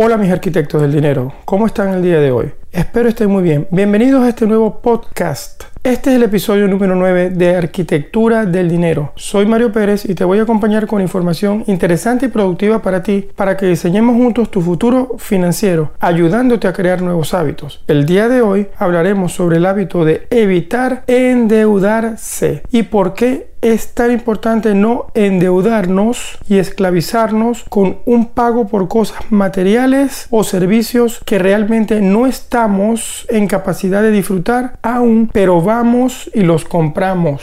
Hola mis arquitectos del dinero, ¿cómo están el día de hoy? Espero estén muy bien. Bienvenidos a este nuevo podcast. Este es el episodio número 9 de Arquitectura del Dinero. Soy Mario Pérez y te voy a acompañar con información interesante y productiva para ti para que diseñemos juntos tu futuro financiero, ayudándote a crear nuevos hábitos. El día de hoy hablaremos sobre el hábito de evitar endeudarse y por qué es tan importante no endeudarnos y esclavizarnos con un pago por cosas materiales o servicios que realmente no estamos en capacidad de disfrutar aún, pero vamos y los compramos.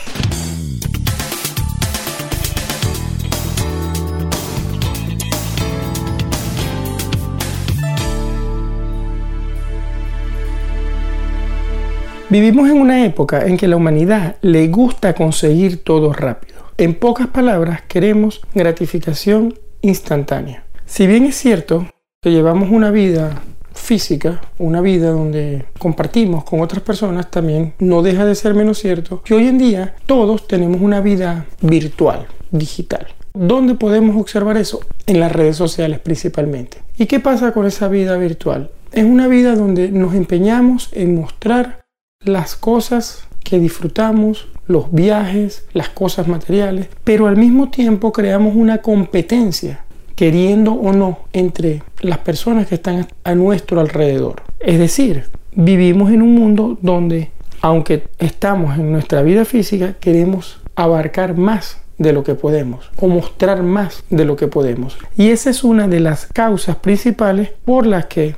Vivimos en una época en que la humanidad le gusta conseguir todo rápido. En pocas palabras, queremos gratificación instantánea. Si bien es cierto que llevamos una vida física, una vida donde compartimos con otras personas, también no deja de ser menos cierto que hoy en día todos tenemos una vida virtual, digital. ¿Dónde podemos observar eso? En las redes sociales principalmente. ¿Y qué pasa con esa vida virtual? Es una vida donde nos empeñamos en mostrar las cosas que disfrutamos, los viajes, las cosas materiales, pero al mismo tiempo creamos una competencia, queriendo o no, entre las personas que están a nuestro alrededor. Es decir, vivimos en un mundo donde, aunque estamos en nuestra vida física, queremos abarcar más de lo que podemos o mostrar más de lo que podemos. Y esa es una de las causas principales por las que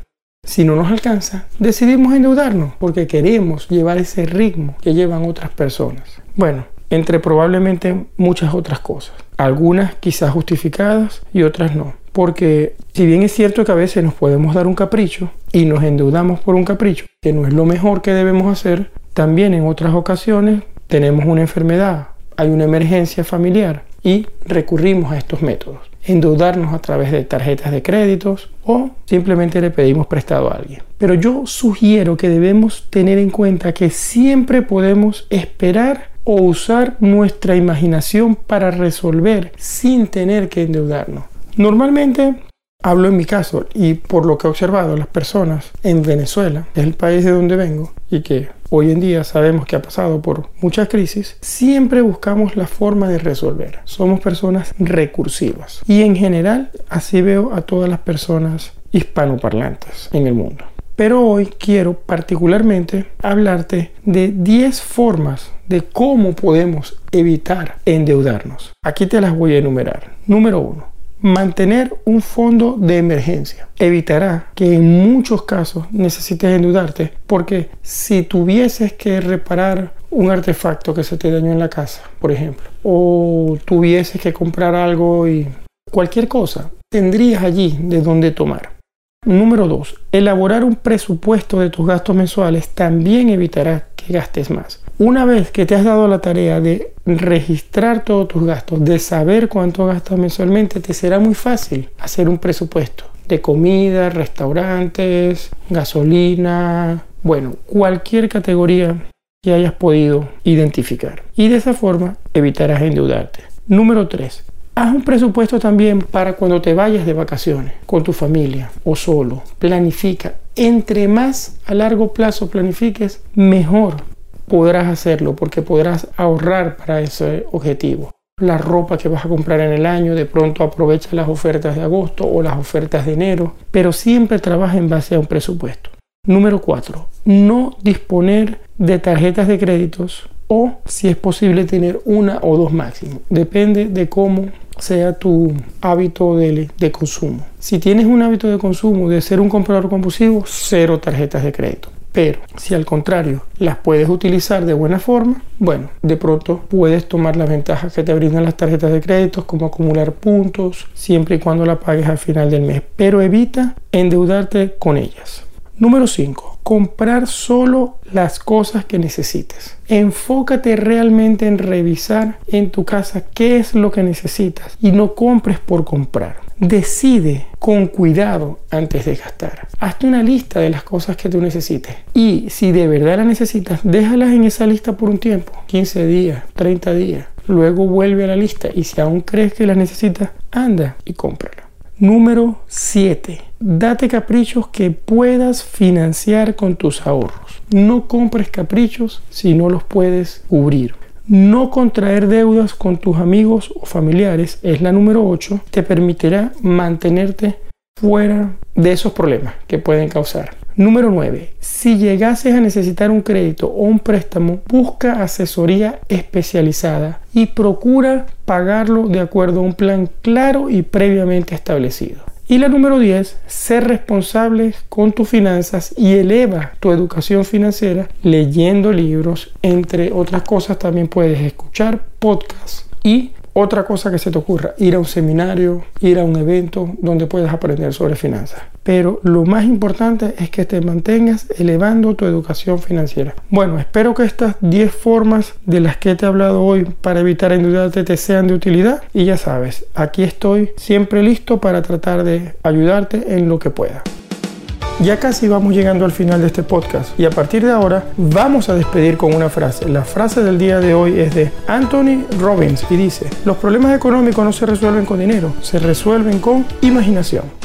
si no nos alcanza, decidimos endeudarnos porque queremos llevar ese ritmo que llevan otras personas. Bueno, entre probablemente muchas otras cosas. Algunas quizás justificadas y otras no. Porque si bien es cierto que a veces nos podemos dar un capricho y nos endeudamos por un capricho, que no es lo mejor que debemos hacer, también en otras ocasiones tenemos una enfermedad, hay una emergencia familiar y recurrimos a estos métodos endeudarnos a través de tarjetas de créditos o simplemente le pedimos prestado a alguien. Pero yo sugiero que debemos tener en cuenta que siempre podemos esperar o usar nuestra imaginación para resolver sin tener que endeudarnos. Normalmente Hablo en mi caso y por lo que he observado las personas en Venezuela, es el país de donde vengo y que hoy en día sabemos que ha pasado por muchas crisis, siempre buscamos la forma de resolver. Somos personas recursivas y en general así veo a todas las personas hispanoparlantes en el mundo. Pero hoy quiero particularmente hablarte de 10 formas de cómo podemos evitar endeudarnos. Aquí te las voy a enumerar. Número 1 Mantener un fondo de emergencia evitará que en muchos casos necesites endeudarte porque si tuvieses que reparar un artefacto que se te dañó en la casa, por ejemplo, o tuvieses que comprar algo y cualquier cosa, tendrías allí de dónde tomar. Número 2. Elaborar un presupuesto de tus gastos mensuales también evitará que gastes más. Una vez que te has dado la tarea de registrar todos tus gastos, de saber cuánto gastas mensualmente, te será muy fácil hacer un presupuesto de comida, restaurantes, gasolina, bueno, cualquier categoría que hayas podido identificar. Y de esa forma evitarás endeudarte. Número 3. Haz un presupuesto también para cuando te vayas de vacaciones con tu familia o solo. Planifica. Entre más a largo plazo planifiques, mejor podrás hacerlo porque podrás ahorrar para ese objetivo. La ropa que vas a comprar en el año, de pronto aprovecha las ofertas de agosto o las ofertas de enero, pero siempre trabaja en base a un presupuesto. Número 4. No disponer de tarjetas de créditos o si es posible tener una o dos máximo. Depende de cómo sea tu hábito de, de, consumo. Si tienes un hábito de consumo de ser un comprador compulsivo, cero tarjetas de crédito. Pero si al contrario las puedes utilizar de buena forma, bueno, de pronto puedes tomar las ventajas que te brindan las tarjetas de crédito como acumular puntos siempre y cuando la pagues al final del mes. Pero evita endeudarte con ellas. Número 5. Comprar solo las cosas que necesites. Enfócate realmente en revisar en tu casa qué es lo que necesitas y no compres por comprar. Decide con cuidado antes de gastar. Hazte una lista de las cosas que tú necesites. Y si de verdad las necesitas, déjalas en esa lista por un tiempo. 15 días, 30 días. Luego vuelve a la lista y si aún crees que las necesitas, anda y cómprala. Número 7. date caprichos que puedas financiar con tus ahorros. No compres caprichos si no los puedes cubrir. No contraer deudas con tus amigos o familiares es la número 8. Te permitirá mantenerte fuera de esos problemas que pueden causar. Número 9. Si llegases a necesitar un crédito o un préstamo, busca asesoría especializada y procura pagarlo de acuerdo a un plan claro y previamente establecido. Y la número 10, ser responsable con tus finanzas y eleva tu educación financiera leyendo libros, entre otras cosas también puedes escuchar podcasts y otra cosa que se te ocurra, ir a un seminario, ir a un evento donde puedas aprender sobre finanzas. Pero lo más importante es que te mantengas elevando tu educación financiera. Bueno, espero que estas 10 formas de las que te he hablado hoy para evitar endeudarte te sean de utilidad. Y ya sabes, aquí estoy siempre listo para tratar de ayudarte en lo que pueda. Ya casi vamos llegando al final de este podcast y a partir de ahora vamos a despedir con una frase. La frase del día de hoy es de Anthony Robbins y dice, los problemas económicos no se resuelven con dinero, se resuelven con imaginación.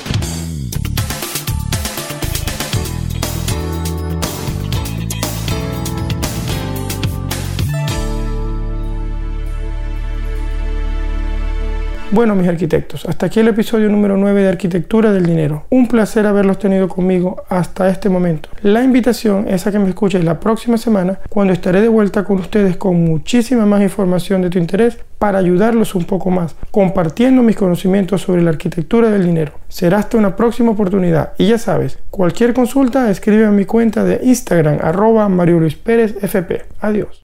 Bueno, mis arquitectos, hasta aquí el episodio número 9 de Arquitectura del Dinero. Un placer haberlos tenido conmigo hasta este momento. La invitación es a que me escuches la próxima semana cuando estaré de vuelta con ustedes con muchísima más información de tu interés para ayudarlos un poco más, compartiendo mis conocimientos sobre la arquitectura del dinero. Será hasta una próxima oportunidad y ya sabes, cualquier consulta escribe a mi cuenta de Instagram arroba Mario Luis Pérez FP. Adiós.